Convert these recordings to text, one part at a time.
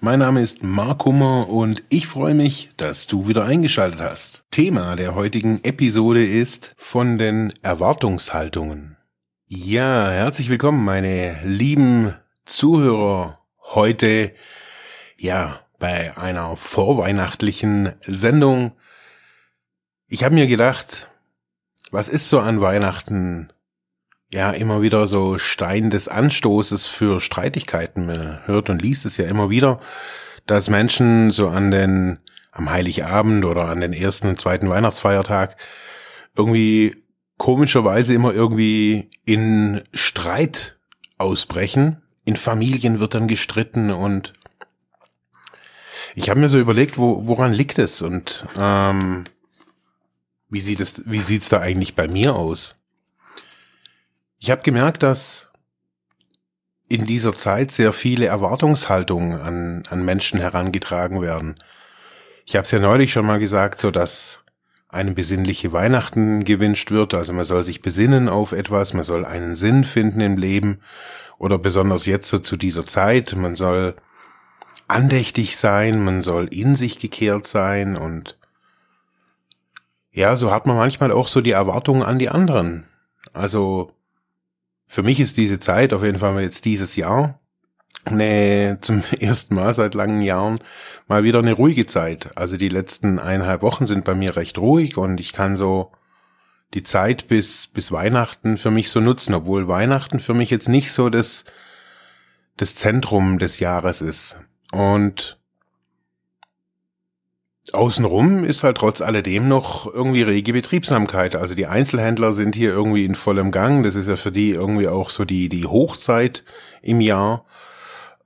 Mein Name ist Mark Hummer und ich freue mich, dass du wieder eingeschaltet hast. Thema der heutigen Episode ist von den Erwartungshaltungen. Ja, herzlich willkommen, meine lieben Zuhörer. Heute, ja, bei einer vorweihnachtlichen Sendung. Ich habe mir gedacht, was ist so an Weihnachten ja immer wieder so Stein des Anstoßes für Streitigkeiten. Man hört und liest es ja immer wieder, dass Menschen so an den, am Heiligabend oder an den ersten und zweiten Weihnachtsfeiertag irgendwie komischerweise immer irgendwie in Streit ausbrechen. In Familien wird dann gestritten und ich habe mir so überlegt, wo, woran liegt es und ähm, wie sieht es, wie sieht's da eigentlich bei mir aus? Ich habe gemerkt, dass in dieser Zeit sehr viele Erwartungshaltungen an, an Menschen herangetragen werden. Ich habe es ja neulich schon mal gesagt, so dass eine besinnliche Weihnachten gewünscht wird. Also man soll sich besinnen auf etwas, man soll einen Sinn finden im Leben oder besonders jetzt so zu dieser Zeit. Man soll andächtig sein, man soll in sich gekehrt sein und ja, so hat man manchmal auch so die Erwartungen an die anderen. Also für mich ist diese Zeit, auf jeden Fall jetzt dieses Jahr, ne, zum ersten Mal seit langen Jahren mal wieder eine ruhige Zeit. Also die letzten eineinhalb Wochen sind bei mir recht ruhig und ich kann so die Zeit bis, bis Weihnachten für mich so nutzen, obwohl Weihnachten für mich jetzt nicht so das, das Zentrum des Jahres ist. Und Außenrum ist halt trotz alledem noch irgendwie rege Betriebsamkeit. Also die Einzelhändler sind hier irgendwie in vollem Gang. Das ist ja für die irgendwie auch so die, die Hochzeit im Jahr.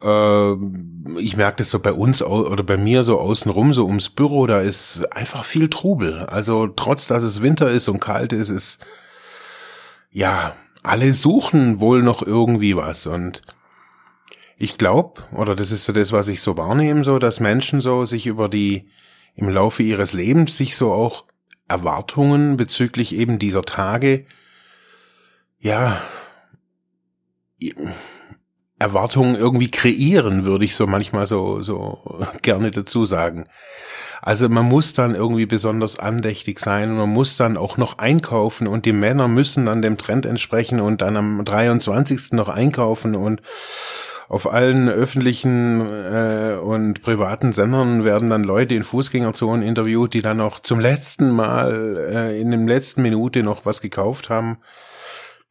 Äh, ich merke das so bei uns oder bei mir so außenrum, so ums Büro, da ist einfach viel Trubel. Also trotz, dass es Winter ist und kalt ist, ist, ja, alle suchen wohl noch irgendwie was und ich glaube, oder das ist so das, was ich so wahrnehme, so, dass Menschen so sich über die, im Laufe ihres Lebens sich so auch Erwartungen bezüglich eben dieser Tage, ja, Erwartungen irgendwie kreieren, würde ich so manchmal so, so gerne dazu sagen. Also man muss dann irgendwie besonders andächtig sein und man muss dann auch noch einkaufen und die Männer müssen dann dem Trend entsprechen und dann am 23. noch einkaufen und auf allen öffentlichen äh, und privaten Sendern werden dann Leute in Fußgängerzonen interviewt, die dann noch zum letzten Mal äh, in dem letzten Minute noch was gekauft haben.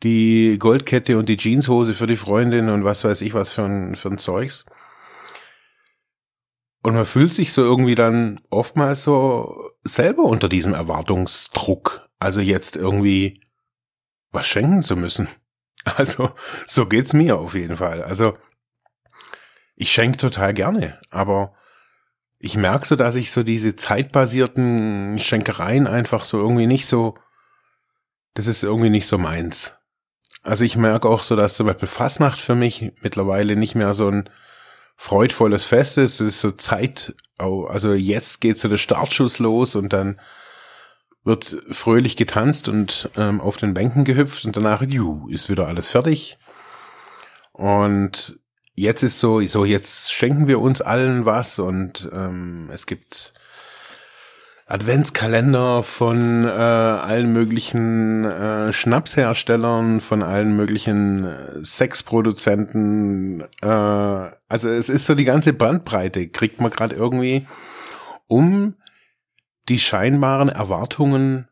Die Goldkette und die Jeanshose für die Freundin und was weiß ich was für ein, für ein Zeugs. Und man fühlt sich so irgendwie dann oftmals so selber unter diesem Erwartungsdruck. Also jetzt irgendwie was schenken zu müssen. Also, so geht's mir auf jeden Fall. Also, ich schenke total gerne, aber ich merke so, dass ich so diese zeitbasierten Schenkereien einfach so irgendwie nicht so, das ist irgendwie nicht so meins. Also ich merke auch so, dass zum Beispiel Fastnacht für mich mittlerweile nicht mehr so ein freudvolles Fest ist. Es ist so Zeit, also jetzt geht so der Startschuss los und dann wird fröhlich getanzt und ähm, auf den Bänken gehüpft und danach, juh, ist wieder alles fertig. Und jetzt ist so, so jetzt schenken wir uns allen was und ähm, es gibt Adventskalender von äh, allen möglichen äh, Schnapsherstellern, von allen möglichen äh, Sexproduzenten. Äh, also es ist so die ganze Bandbreite, kriegt man gerade irgendwie, um die scheinbaren Erwartungen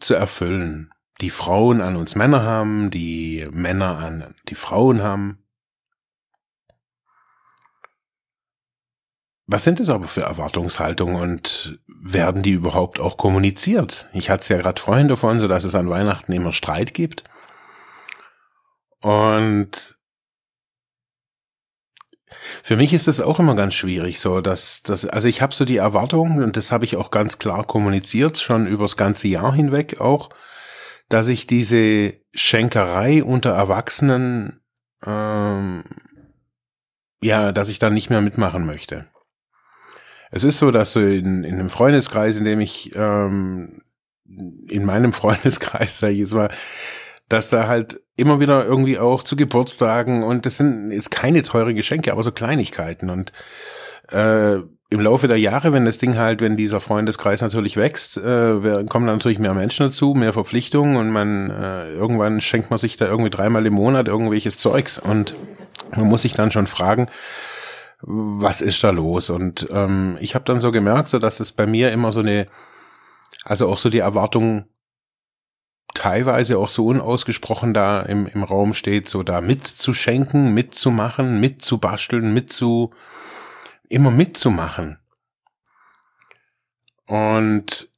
zu erfüllen, die Frauen an uns Männer haben, die Männer an die Frauen haben. Was sind es aber für Erwartungshaltungen und werden die überhaupt auch kommuniziert? Ich hatte es ja gerade vorhin davon, so dass es an Weihnachten immer Streit gibt. Und für mich ist es auch immer ganz schwierig, so dass das, also ich habe so die Erwartung und das habe ich auch ganz klar kommuniziert, schon übers ganze Jahr hinweg auch, dass ich diese Schenkerei unter Erwachsenen, ähm, ja, dass ich da nicht mehr mitmachen möchte. Es ist so, dass so in, in einem Freundeskreis, in dem ich, ähm, in meinem Freundeskreis, sag ich jetzt mal, dass da halt immer wieder irgendwie auch zu Geburtstagen und das sind jetzt keine teure Geschenke, aber so Kleinigkeiten. Und äh, im Laufe der Jahre, wenn das Ding halt, wenn dieser Freundeskreis natürlich wächst, äh, kommen natürlich mehr Menschen dazu, mehr Verpflichtungen und man äh, irgendwann schenkt man sich da irgendwie dreimal im Monat irgendwelches Zeugs. Und man muss sich dann schon fragen, was ist da los? Und ähm, ich habe dann so gemerkt, so dass es bei mir immer so eine, also auch so die Erwartung teilweise auch so unausgesprochen da im, im Raum steht, so da mitzuschenken, mitzumachen, mitzubasteln, mitzu, immer mitzumachen. Und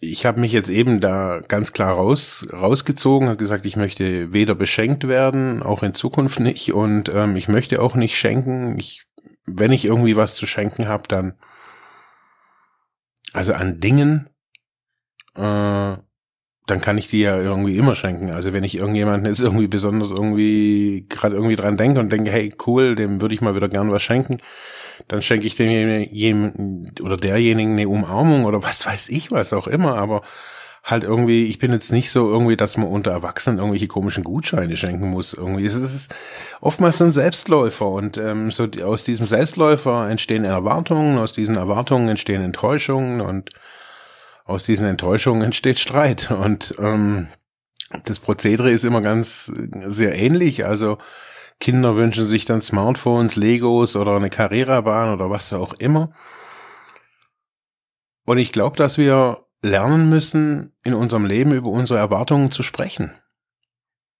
ich habe mich jetzt eben da ganz klar raus, rausgezogen, habe gesagt, ich möchte weder beschenkt werden, auch in Zukunft nicht, und ähm, ich möchte auch nicht schenken. Ich, wenn ich irgendwie was zu schenken habe, dann also an Dingen, äh, dann kann ich die ja irgendwie immer schenken. Also wenn ich irgendjemanden jetzt irgendwie besonders irgendwie gerade irgendwie dran denke und denke, hey cool, dem würde ich mal wieder gern was schenken, dann schenke ich dem oder derjenigen eine Umarmung oder was weiß ich was auch immer. Aber halt irgendwie, ich bin jetzt nicht so irgendwie, dass man unter Erwachsenen irgendwelche komischen Gutscheine schenken muss. Irgendwie es ist oftmals so ein Selbstläufer und ähm, so aus diesem Selbstläufer entstehen Erwartungen, aus diesen Erwartungen entstehen Enttäuschungen und aus diesen Enttäuschungen entsteht Streit. Und ähm, das Prozedere ist immer ganz sehr ähnlich. Also Kinder wünschen sich dann Smartphones, Legos oder eine Carrera-Bahn oder was auch immer. Und ich glaube, dass wir lernen müssen, in unserem Leben über unsere Erwartungen zu sprechen.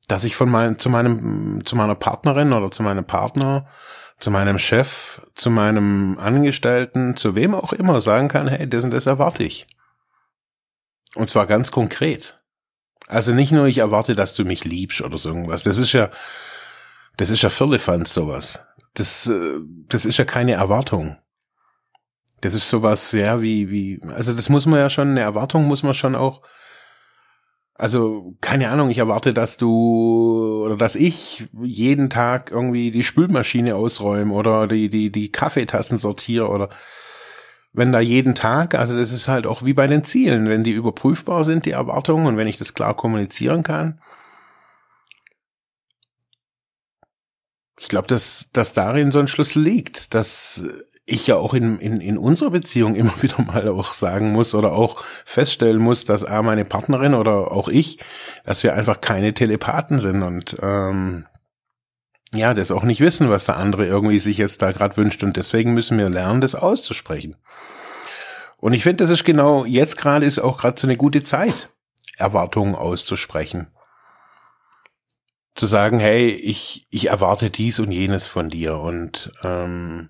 Dass ich von mein, zu meinem, zu meiner Partnerin oder zu meinem Partner, zu meinem Chef, zu meinem Angestellten, zu wem auch immer sagen kann, hey, das und das erwarte ich. Und zwar ganz konkret. Also nicht nur, ich erwarte, dass du mich liebst oder so irgendwas. Das ist ja, das ist ja Firlefanz, sowas. Das, äh, das ist ja keine Erwartung. Das ist sowas, ja, wie, wie, also das muss man ja schon, eine Erwartung muss man schon auch, also, keine Ahnung, ich erwarte, dass du oder dass ich jeden Tag irgendwie die Spülmaschine ausräume oder die, die, die Kaffeetassen sortiere oder wenn da jeden Tag, also das ist halt auch wie bei den Zielen, wenn die überprüfbar sind, die Erwartungen, und wenn ich das klar kommunizieren kann. Ich glaube, dass, dass darin so ein Schlüssel liegt, dass ich ja auch in, in, in unserer Beziehung immer wieder mal auch sagen muss oder auch feststellen muss, dass A, meine Partnerin oder auch ich, dass wir einfach keine Telepathen sind und ähm, ja, das auch nicht wissen, was der andere irgendwie sich jetzt da gerade wünscht. Und deswegen müssen wir lernen, das auszusprechen. Und ich finde, das ist genau, jetzt gerade ist auch gerade so eine gute Zeit, Erwartungen auszusprechen. Zu sagen, hey, ich, ich erwarte dies und jenes von dir. Und ähm,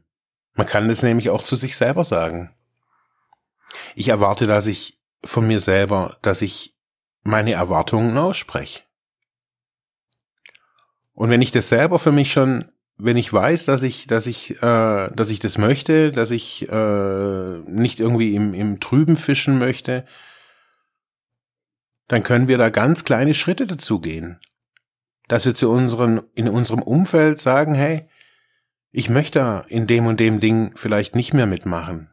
man kann das nämlich auch zu sich selber sagen. Ich erwarte, dass ich von mir selber, dass ich meine Erwartungen ausspreche. Und wenn ich das selber für mich schon, wenn ich weiß, dass ich, dass ich, äh, dass ich das möchte, dass ich äh, nicht irgendwie im, im Trüben fischen möchte, dann können wir da ganz kleine Schritte dazu gehen. Dass wir zu unseren, in unserem Umfeld sagen, hey, ich möchte in dem und dem Ding vielleicht nicht mehr mitmachen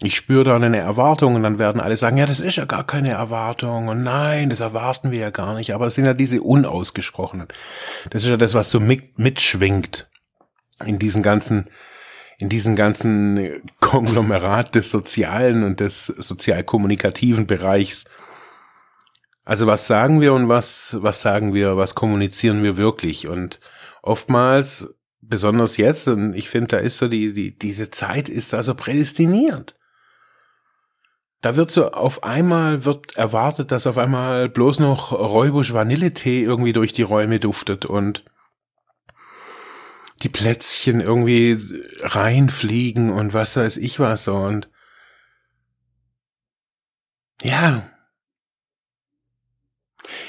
ich spüre da eine Erwartung und dann werden alle sagen, ja, das ist ja gar keine Erwartung und nein, das erwarten wir ja gar nicht. Aber es sind ja diese unausgesprochenen. Das ist ja das, was so mit, mitschwingt in diesen ganzen, in diesen ganzen Konglomerat des sozialen und des sozialkommunikativen Bereichs. Also was sagen wir und was, was sagen wir, was kommunizieren wir wirklich? Und oftmals, besonders jetzt, und ich finde, da ist so die, die, diese Zeit ist also prädestiniert da wird so auf einmal wird erwartet, dass auf einmal bloß noch Räubusch Vanilletee irgendwie durch die Räume duftet und die Plätzchen irgendwie reinfliegen und was weiß ich was so und ja.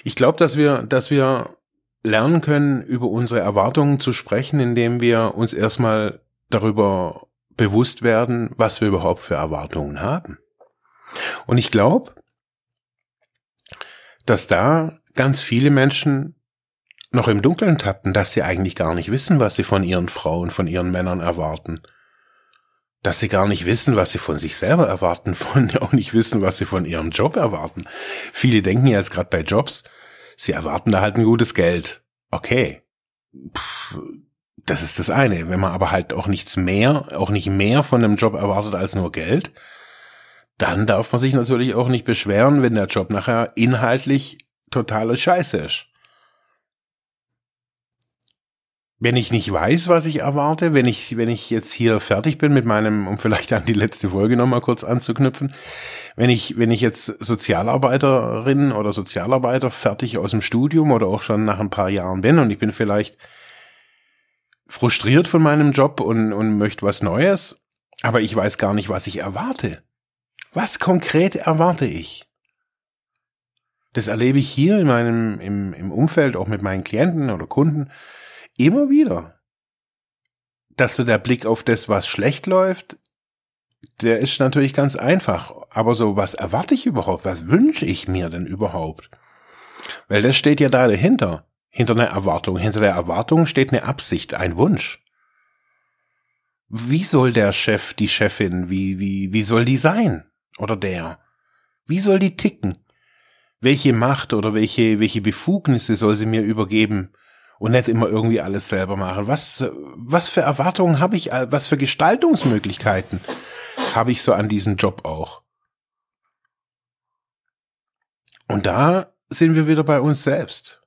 Ich glaube, dass wir, dass wir lernen können, über unsere Erwartungen zu sprechen, indem wir uns erstmal darüber bewusst werden, was wir überhaupt für Erwartungen haben. Und ich glaube, dass da ganz viele Menschen noch im Dunkeln tappen, dass sie eigentlich gar nicht wissen, was sie von ihren Frauen, von ihren Männern erwarten. Dass sie gar nicht wissen, was sie von sich selber erwarten, von auch nicht wissen, was sie von ihrem Job erwarten. Viele denken ja jetzt gerade bei Jobs, sie erwarten da halt ein gutes Geld. Okay. Pff, das ist das eine. Wenn man aber halt auch nichts mehr, auch nicht mehr von einem Job erwartet als nur Geld, dann darf man sich natürlich auch nicht beschweren, wenn der Job nachher inhaltlich totale Scheiße ist. Wenn ich nicht weiß, was ich erwarte, wenn ich, wenn ich jetzt hier fertig bin mit meinem, um vielleicht an die letzte Folge nochmal kurz anzuknüpfen, wenn ich, wenn ich jetzt Sozialarbeiterin oder Sozialarbeiter fertig aus dem Studium oder auch schon nach ein paar Jahren bin und ich bin vielleicht frustriert von meinem Job und, und möchte was Neues, aber ich weiß gar nicht, was ich erwarte. Was konkret erwarte ich? Das erlebe ich hier in meinem, im, im Umfeld, auch mit meinen Klienten oder Kunden, immer wieder. Dass so der Blick auf das, was schlecht läuft, der ist natürlich ganz einfach. Aber so, was erwarte ich überhaupt? Was wünsche ich mir denn überhaupt? Weil das steht ja da dahinter hinter einer Erwartung. Hinter der Erwartung steht eine Absicht, ein Wunsch. Wie soll der Chef, die Chefin, wie, wie, wie soll die sein? Oder der? Wie soll die ticken? Welche Macht oder welche, welche Befugnisse soll sie mir übergeben? Und nicht immer irgendwie alles selber machen. Was, was für Erwartungen habe ich, was für Gestaltungsmöglichkeiten habe ich so an diesen Job auch? Und da sind wir wieder bei uns selbst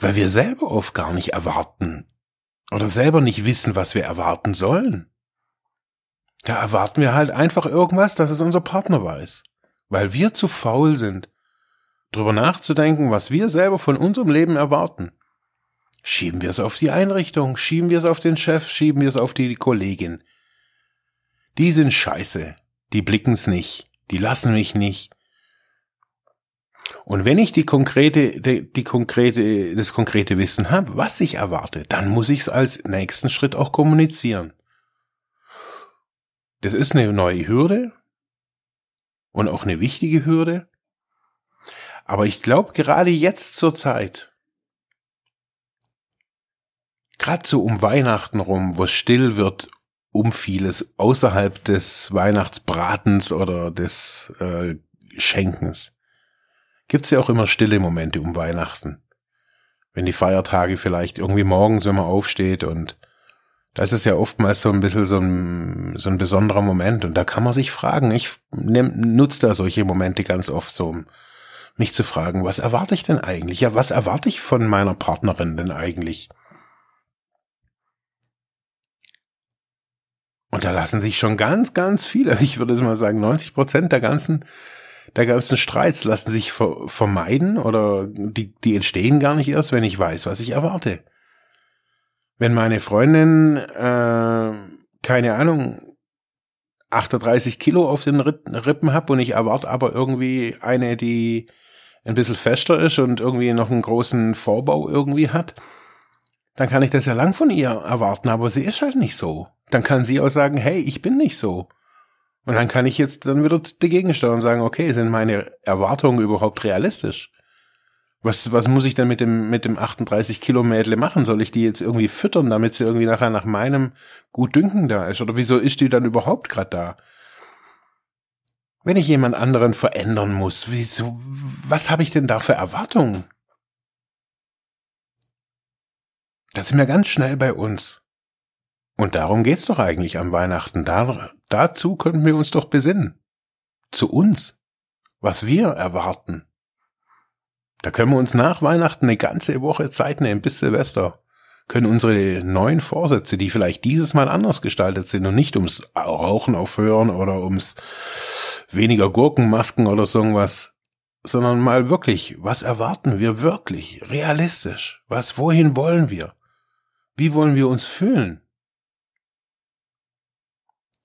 weil wir selber oft gar nicht erwarten oder selber nicht wissen, was wir erwarten sollen. Da erwarten wir halt einfach irgendwas, dass es unser Partner weiß, weil wir zu faul sind, drüber nachzudenken, was wir selber von unserem Leben erwarten. Schieben wir es auf die Einrichtung, schieben wir es auf den Chef, schieben wir es auf die Kollegin. Die sind scheiße, die blicken's nicht, die lassen mich nicht, und wenn ich die konkrete, die, die konkrete, das konkrete Wissen habe, was ich erwarte, dann muss ich es als nächsten Schritt auch kommunizieren. Das ist eine neue Hürde und auch eine wichtige Hürde. Aber ich glaube, gerade jetzt zur Zeit, gerade so um Weihnachten rum, wo es still wird um vieles außerhalb des Weihnachtsbratens oder des äh, Schenkens, gibt's ja auch immer stille Momente um Weihnachten. Wenn die Feiertage vielleicht irgendwie morgens, wenn man aufsteht und da ist ja oftmals so ein bisschen so ein, so ein besonderer Moment und da kann man sich fragen, ich nutze da solche Momente ganz oft so, um mich zu fragen, was erwarte ich denn eigentlich? Ja, was erwarte ich von meiner Partnerin denn eigentlich? Und da lassen sich schon ganz, ganz viele, ich würde mal sagen, 90 Prozent der ganzen der ganzen Streits lassen sich ver vermeiden oder die, die entstehen gar nicht erst, wenn ich weiß, was ich erwarte. Wenn meine Freundin, äh, keine Ahnung, 38 Kilo auf den Rippen hab und ich erwarte aber irgendwie eine, die ein bisschen fester ist und irgendwie noch einen großen Vorbau irgendwie hat, dann kann ich das ja lang von ihr erwarten, aber sie ist halt nicht so. Dann kann sie auch sagen, hey, ich bin nicht so. Und dann kann ich jetzt dann wieder dagegen steuern und sagen, okay, sind meine Erwartungen überhaupt realistisch? Was, was muss ich denn mit dem, mit dem 38 Kilo Mädle machen? Soll ich die jetzt irgendwie füttern, damit sie irgendwie nachher nach meinem Gutdünken da ist? Oder wieso ist die dann überhaupt gerade da? Wenn ich jemand anderen verändern muss, wieso, was habe ich denn da für Erwartungen? Das sind wir ganz schnell bei uns. Und darum geht's doch eigentlich am Weihnachten. Da, dazu könnten wir uns doch besinnen. Zu uns. Was wir erwarten. Da können wir uns nach Weihnachten eine ganze Woche Zeit nehmen bis Silvester. Können unsere neuen Vorsätze, die vielleicht dieses Mal anders gestaltet sind und nicht ums Rauchen aufhören oder ums weniger Gurkenmasken oder so irgendwas, sondern mal wirklich, was erwarten wir wirklich, realistisch? Was, wohin wollen wir? Wie wollen wir uns fühlen?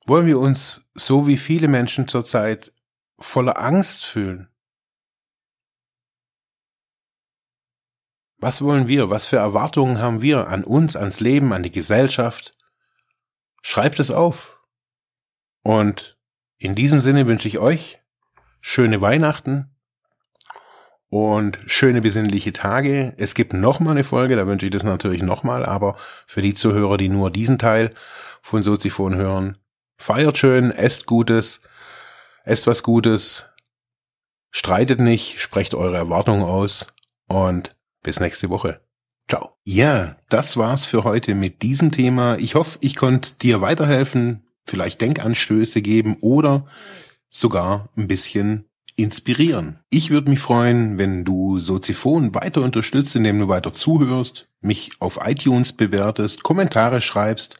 Wollen wir uns, so wie viele Menschen zurzeit, voller Angst fühlen? Was wollen wir? Was für Erwartungen haben wir an uns, ans Leben, an die Gesellschaft? Schreibt es auf. Und in diesem Sinne wünsche ich euch schöne Weihnachten und schöne besinnliche Tage. Es gibt noch mal eine Folge, da wünsche ich das natürlich noch mal, aber für die Zuhörer, die nur diesen Teil von Soziphon hören, feiert schön, esst Gutes, esst was Gutes, streitet nicht, sprecht eure Erwartungen aus und bis nächste Woche. Ciao. Ja, das war's für heute mit diesem Thema. Ich hoffe, ich konnte dir weiterhelfen, vielleicht Denkanstöße geben oder sogar ein bisschen inspirieren. Ich würde mich freuen, wenn du Soziphon weiter unterstützt, indem du weiter zuhörst, mich auf iTunes bewertest, Kommentare schreibst